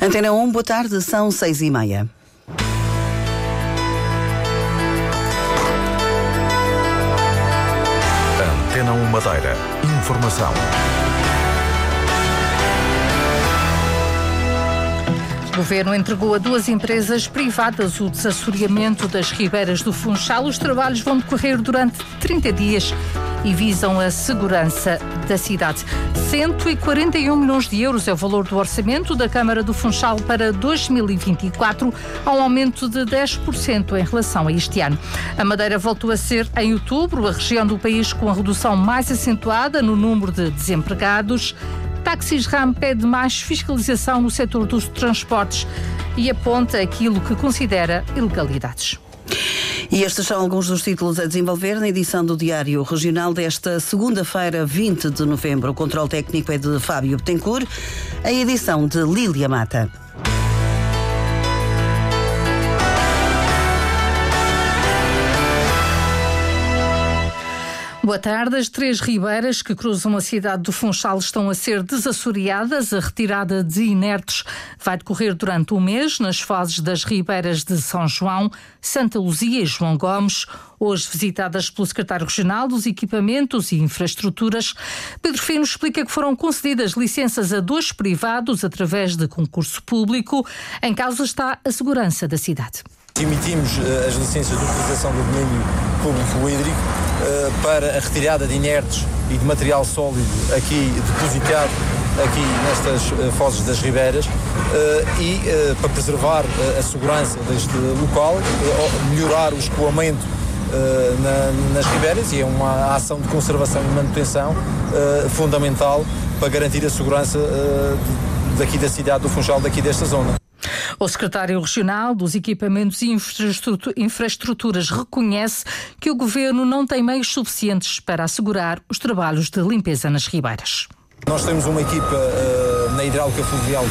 Antena 1, boa tarde, são seis e meia. Antena 1 Madeira. Informação. O Governo entregou a duas empresas privadas o desassoreamento das ribeiras do Funchal. Os trabalhos vão decorrer durante 30 dias e visam a segurança da cidade. 141 milhões de euros é o valor do orçamento da Câmara do Funchal para 2024, a um aumento de 10% em relação a este ano. A Madeira voltou a ser, em outubro, a região do país com a redução mais acentuada no número de desempregados. Táxis RAM pede mais fiscalização no setor dos transportes e aponta aquilo que considera ilegalidades. E estes são alguns dos títulos a desenvolver na edição do Diário Regional desta segunda-feira, 20 de novembro. O controle técnico é de Fábio Betancourt, a edição de Lília Mata. Boa tarde. As três ribeiras que cruzam a cidade do Funchal estão a ser desassoreadas. A retirada de inertes vai decorrer durante um mês nas fases das ribeiras de São João, Santa Luzia e João Gomes, hoje visitadas pelo secretário regional dos Equipamentos e Infraestruturas. Pedro Fino explica que foram concedidas licenças a dois privados através de concurso público. Em causa está a segurança da cidade. Emitimos as licenças de utilização do domínio público hídrico para a retirada de inertes e de material sólido aqui depositado aqui nestas fozes das ribeiras e para preservar a segurança deste local, melhorar o escoamento nas ribeiras e é uma ação de conservação e manutenção fundamental para garantir a segurança daqui da cidade do Funchal, daqui desta zona. O secretário regional dos Equipamentos e Infraestruturas reconhece que o governo não tem meios suficientes para assegurar os trabalhos de limpeza nas ribeiras. Nós temos uma equipa uh, na hidráulica fluvial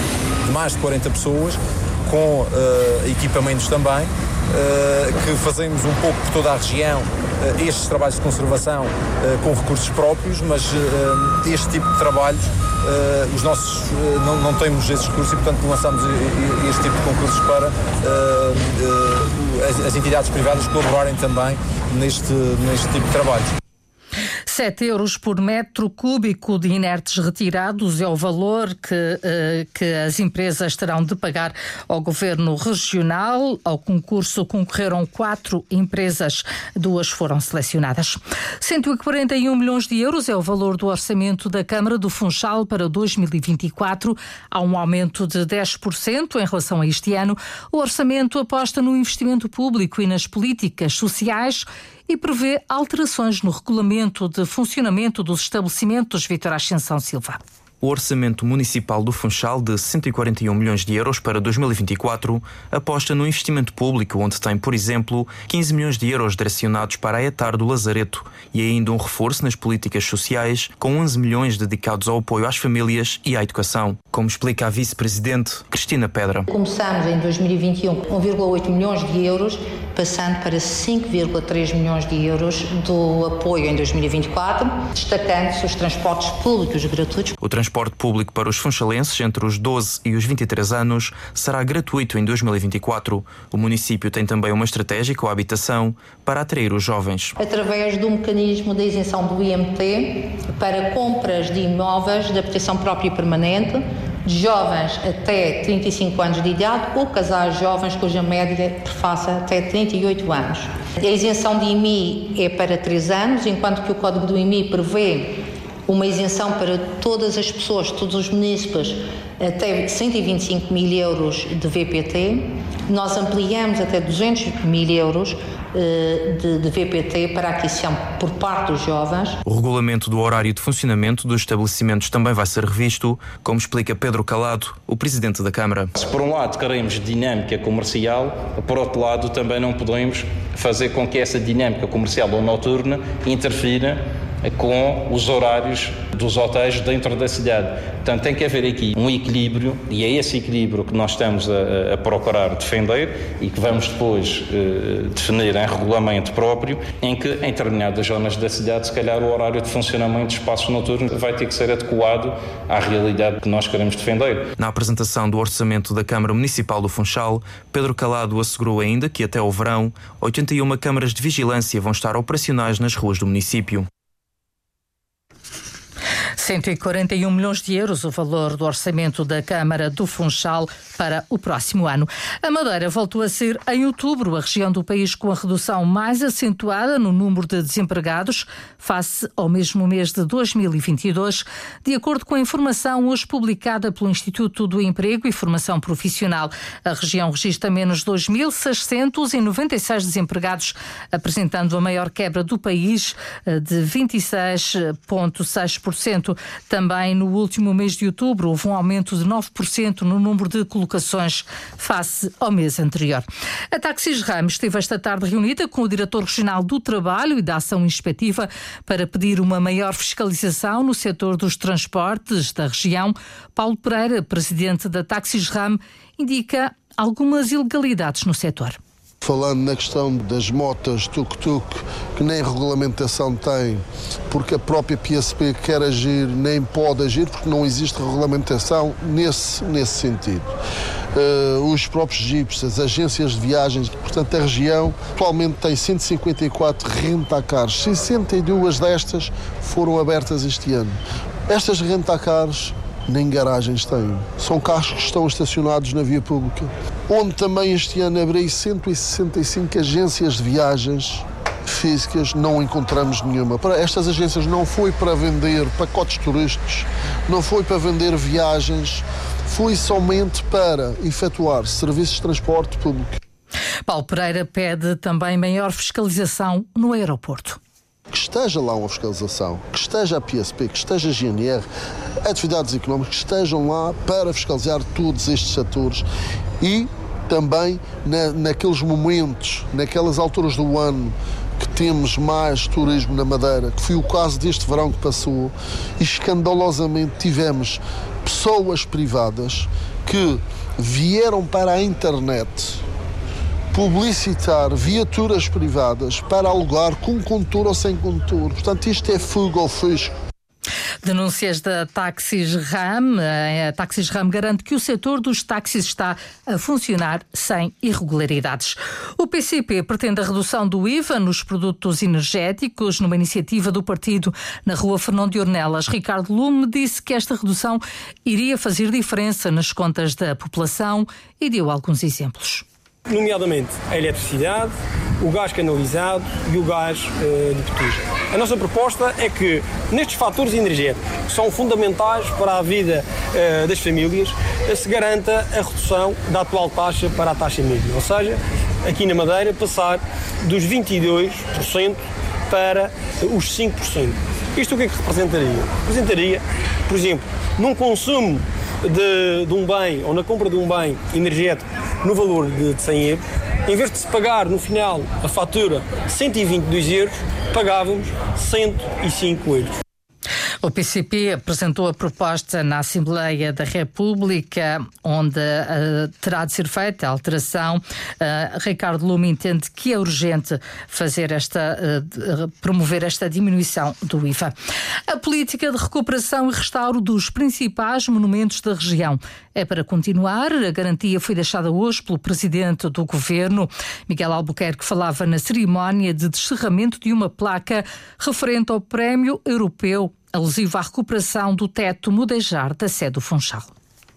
de mais de 40 pessoas, com uh, equipamentos também, uh, que fazemos um pouco por toda a região estes trabalhos de conservação com recursos próprios, mas este tipo de trabalhos os nossos uh, não, não, temos esses recursos e, portanto, lançamos este tipo de concursos para uh, as, as, entidades privadas colaborarem também neste, neste tipo de trabalhos. 7 euros por metro cúbico de inertes retirados é o valor que, que as empresas terão de pagar ao governo regional. Ao concurso concorreram quatro empresas, duas foram selecionadas. 141 milhões de euros é o valor do orçamento da Câmara do Funchal para 2024. Há um aumento de 10% em relação a este ano. O orçamento aposta no investimento público e nas políticas sociais e prevê alterações no regulamento de funcionamento dos estabelecimentos Vitor Ascensão Silva. O orçamento municipal do Funchal de 141 milhões de euros para 2024 aposta no investimento público, onde tem, por exemplo, 15 milhões de euros direcionados para a etar do Lazareto e ainda um reforço nas políticas sociais, com 11 milhões dedicados ao apoio às famílias e à educação, como explica a vice-presidente Cristina Pedra. Começamos em 2021 com 1,8 milhões de euros, passando para 5,3 milhões de euros do apoio em 2024, destacando-se os transportes públicos gratuitos. O transporte público para os funchalenses entre os 12 e os 23 anos será gratuito em 2024. O município tem também uma estratégia com a habitação para atrair os jovens. Através do mecanismo da isenção do IMT para compras de imóveis de habitação própria e permanente, de jovens até 35 anos de idade ou casais jovens cuja média faça até 38 anos. A isenção de IMI é para 3 anos, enquanto que o Código do IMI prevê uma isenção para todas as pessoas, todos os municípios, até 125 mil euros de VPT. Nós ampliamos até 200 mil euros de, de, VPT para aquisição por parte dos jovens. O regulamento do horário de funcionamento dos estabelecimentos também vai ser revisto, como explica Pedro Calado, o presidente da Câmara. Se por um lado queremos dinâmica comercial, por outro lado também não podemos fazer com que essa dinâmica comercial ou noturna interfira com os horários dos hotéis dentro da cidade. Portanto, tem que haver aqui um equilíbrio e é esse equilíbrio que nós estamos a, a procurar defender e que vamos depois eh, definir em regulamento próprio, em que em determinadas zonas da cidade, se calhar o horário de funcionamento de espaços noturnos vai ter que ser adequado à realidade que nós queremos defender. Na apresentação do orçamento da Câmara Municipal do Funchal, Pedro Calado assegurou ainda que até o verão, 81 câmaras de vigilância vão estar operacionais nas ruas do município. 141 milhões de euros o valor do orçamento da Câmara do Funchal para o próximo ano. A Madeira voltou a ser, em outubro, a região do país com a redução mais acentuada no número de desempregados face ao mesmo mês de 2022, de acordo com a informação hoje publicada pelo Instituto do Emprego e Formação Profissional. A região registra menos 2.696 desempregados, apresentando a maior quebra do país eh, de 26,6%. Também no último mês de outubro houve um aumento de 9% no número de colocações face ao mês anterior. A Taxis Ramos esteve esta tarde reunida com o diretor regional do Trabalho e da Ação Inspectiva para pedir uma maior fiscalização no setor dos transportes da região. Paulo Pereira, presidente da Taxis Ram, indica algumas ilegalidades no setor. Falando na questão das motas tuk-tuk, que nem regulamentação tem, porque a própria PSP quer agir, nem pode agir, porque não existe regulamentação nesse, nesse sentido. Uh, os próprios jeeps, as agências de viagens, portanto a região atualmente tem 154 rentacars, 62 destas foram abertas este ano. Estas rentacars nem garagens têm. São carros que estão estacionados na via pública. Onde também este ano abri 165 agências de viagens físicas, não encontramos nenhuma. Para estas agências não foi para vender pacotes turísticos, não foi para vender viagens, foi somente para efetuar serviços de transporte público. Paulo Pereira pede também maior fiscalização no aeroporto que esteja lá uma fiscalização, que esteja a PSP, que esteja a GNR, atividades económicas, que estejam lá para fiscalizar todos estes setores e também na, naqueles momentos, naquelas alturas do ano que temos mais turismo na Madeira, que foi o caso deste verão que passou, e escandalosamente tivemos pessoas privadas que vieram para a internet publicitar viaturas privadas para alugar com condutor ou sem condutor. Portanto, isto é fuga ao fisco. Denúncias da Taxis Ram. A Taxis Ram garante que o setor dos táxis está a funcionar sem irregularidades. O PCP pretende a redução do IVA nos produtos energéticos numa iniciativa do partido na rua Fernão de Ornelas. Ricardo Lume disse que esta redução iria fazer diferença nas contas da população e deu alguns exemplos nomeadamente a eletricidade, o gás canalizado e o gás uh, de petugem. A nossa proposta é que nestes fatores energéticos, que são fundamentais para a vida uh, das famílias, uh, se garanta a redução da atual taxa para a taxa média, ou seja, aqui na Madeira passar dos 22% para os 5%. Isto o que é que representaria? Representaria, por exemplo, num consumo de, de um bem ou na compra de um bem energético no valor de 100 euros, em vez de se pagar no final a fatura 122 euros, pagávamos 105 euros. O PCP apresentou a proposta na Assembleia da República, onde uh, terá de ser feita a alteração. Uh, Ricardo Lume entende que é urgente fazer esta, uh, promover esta diminuição do IVA. A política de recuperação e restauro dos principais monumentos da região é para continuar. A garantia foi deixada hoje pelo presidente do governo, Miguel Albuquerque, falava na cerimónia de descerramento de uma placa referente ao Prémio Europeu alusivo à recuperação do teto mudejar da sede do Funchal.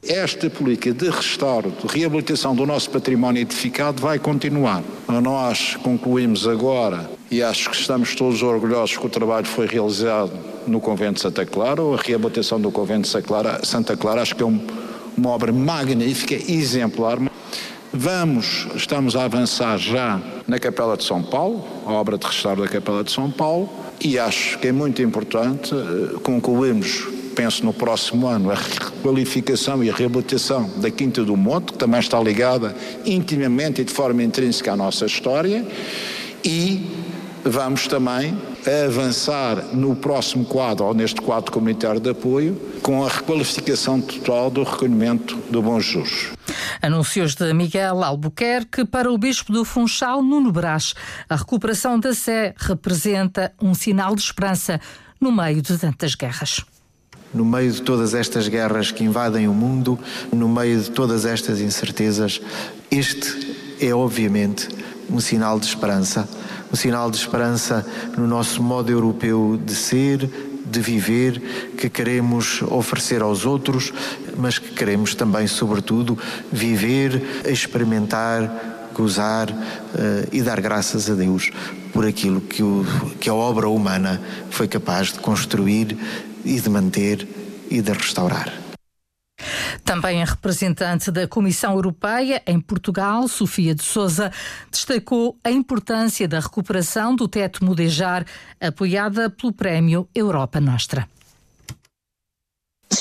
Esta política de restauro, de reabilitação do nosso património edificado vai continuar. Nós concluímos agora, e acho que estamos todos orgulhosos que o trabalho foi realizado no Convento de Santa Clara, ou a reabilitação do Convento de Santa Clara, acho que é um, uma obra magnífica, exemplar. Vamos, estamos a avançar já na Capela de São Paulo, a obra de restauro da Capela de São Paulo, e acho que é muito importante eh, concluirmos, penso no próximo ano, a requalificação e a reabilitação da Quinta do Monte, que também está ligada intimamente e de forma intrínseca à nossa história, e vamos também avançar no próximo quadro, ou neste quadro comunitário de apoio, com a requalificação total do recolhimento do Bom Jesus. Anuncios de Miguel Albuquerque para o Bispo do Funchal, Nuno Brás. A recuperação da Sé representa um sinal de esperança no meio de tantas guerras. No meio de todas estas guerras que invadem o mundo, no meio de todas estas incertezas, este é obviamente um sinal de esperança. Um sinal de esperança no nosso modo europeu de ser, de viver, que queremos oferecer aos outros, mas que queremos também, sobretudo, viver, experimentar, gozar uh, e dar graças a Deus por aquilo que, o, que a obra humana foi capaz de construir e de manter e de restaurar. Também a representante da Comissão Europeia em Portugal, Sofia de Souza, destacou a importância da recuperação do teto Mudejar, apoiada pelo Prémio Europa Nostra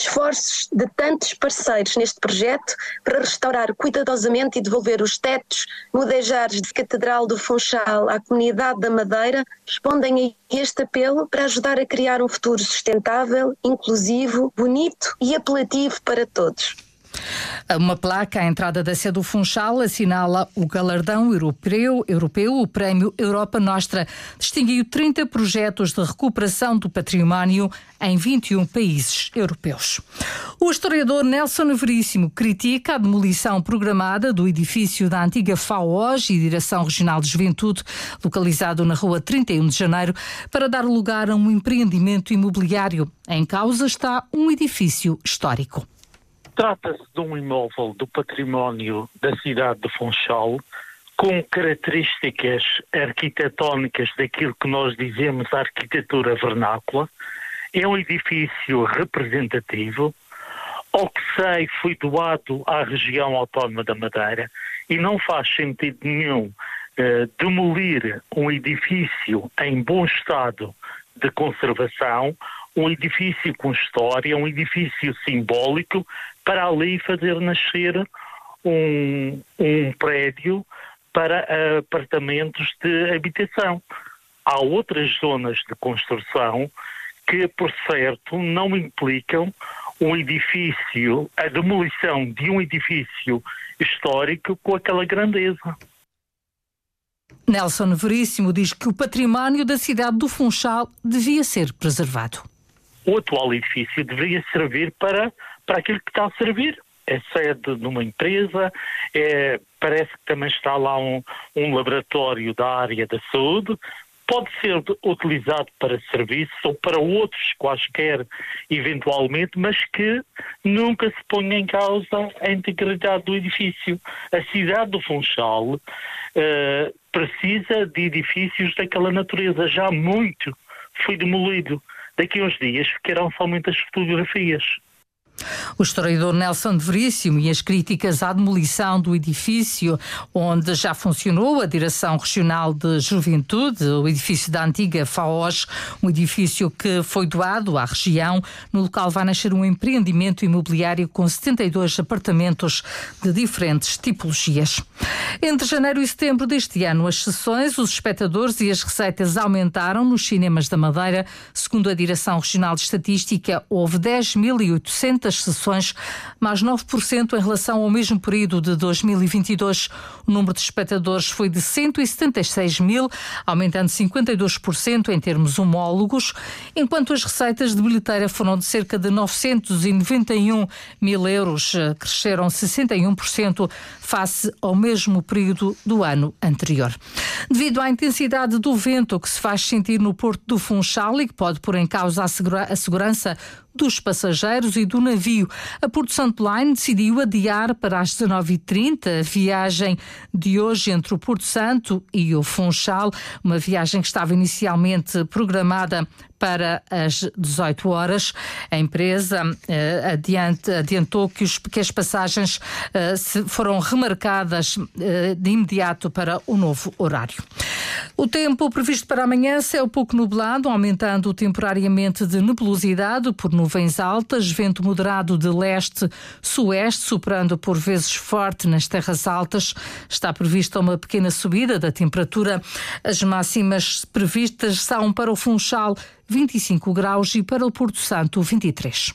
esforços de tantos parceiros neste projeto para restaurar cuidadosamente e devolver os tetos mudejares de Catedral do Funchal à comunidade da Madeira respondem a este apelo para ajudar a criar um futuro sustentável, inclusivo, bonito e apelativo para todos. Uma placa à entrada da sede do Funchal assinala o galardão europeu, europeu, o Prémio Europa Nostra. Distinguiu 30 projetos de recuperação do património em 21 países europeus. O historiador Nelson Veríssimo critica a demolição programada do edifício da antiga FAOJ e Direção Regional de Juventude, localizado na rua 31 de Janeiro, para dar lugar a um empreendimento imobiliário. Em causa está um edifício histórico. Trata-se de um imóvel do património da cidade de Funchal, com características arquitetónicas daquilo que nós dizemos arquitetura vernácula. É um edifício representativo. Ao que sei, foi doado à região autónoma da Madeira e não faz sentido nenhum eh, demolir um edifício em bom estado de conservação, um edifício com história, um edifício simbólico para ali fazer nascer um, um prédio para apartamentos de habitação. Há outras zonas de construção que, por certo, não implicam um edifício, a demolição de um edifício histórico com aquela grandeza. Nelson Veríssimo diz que o património da cidade do Funchal devia ser preservado. O atual edifício deveria servir para para aquilo que está a servir. É sede de uma empresa, é, parece que também está lá um, um laboratório da área da saúde, pode ser utilizado para serviços ou para outros quaisquer, eventualmente, mas que nunca se ponha em causa a integridade do edifício. A cidade do Funchal uh, precisa de edifícios daquela natureza. Já muito foi demolido. Daqui a uns dias ficarão somente as fotografias. O historiador Nelson de Veríssimo e as críticas à demolição do edifício onde já funcionou a Direção Regional de Juventude, o edifício da antiga FAOS, um edifício que foi doado à região. No local vai nascer um empreendimento imobiliário com 72 apartamentos de diferentes tipologias. Entre janeiro e setembro deste ano, as sessões, os espectadores e as receitas aumentaram nos cinemas da Madeira. Segundo a Direção Regional de Estatística, houve 10.800 sessões, mais 9% em relação ao mesmo período de 2022. O número de espectadores foi de 176 mil, aumentando 52% em termos homólogos, enquanto as receitas de bilheteira foram de cerca de 991 mil euros, cresceram 61% face ao mesmo período do ano anterior. Devido à intensidade do vento que se faz sentir no Porto do Funchal e que pode pôr em causa a, segura a segurança dos passageiros e do navio. A Porto Santo Line decidiu adiar para as 19h30 a viagem de hoje entre o Porto Santo e o Funchal, uma viagem que estava inicialmente programada para as 18 horas. A empresa eh, adiante, adiantou que, os, que as passagens eh, foram remarcadas eh, de imediato para o novo horário. O tempo previsto para amanhã, céu pouco nublado, aumentando temporariamente de nebulosidade por nuvens altas, vento moderado de leste-sueste, superando por vezes forte nas terras altas. Está prevista uma pequena subida da temperatura. As máximas previstas são para o Funchal 25 graus e para o Porto Santo 23.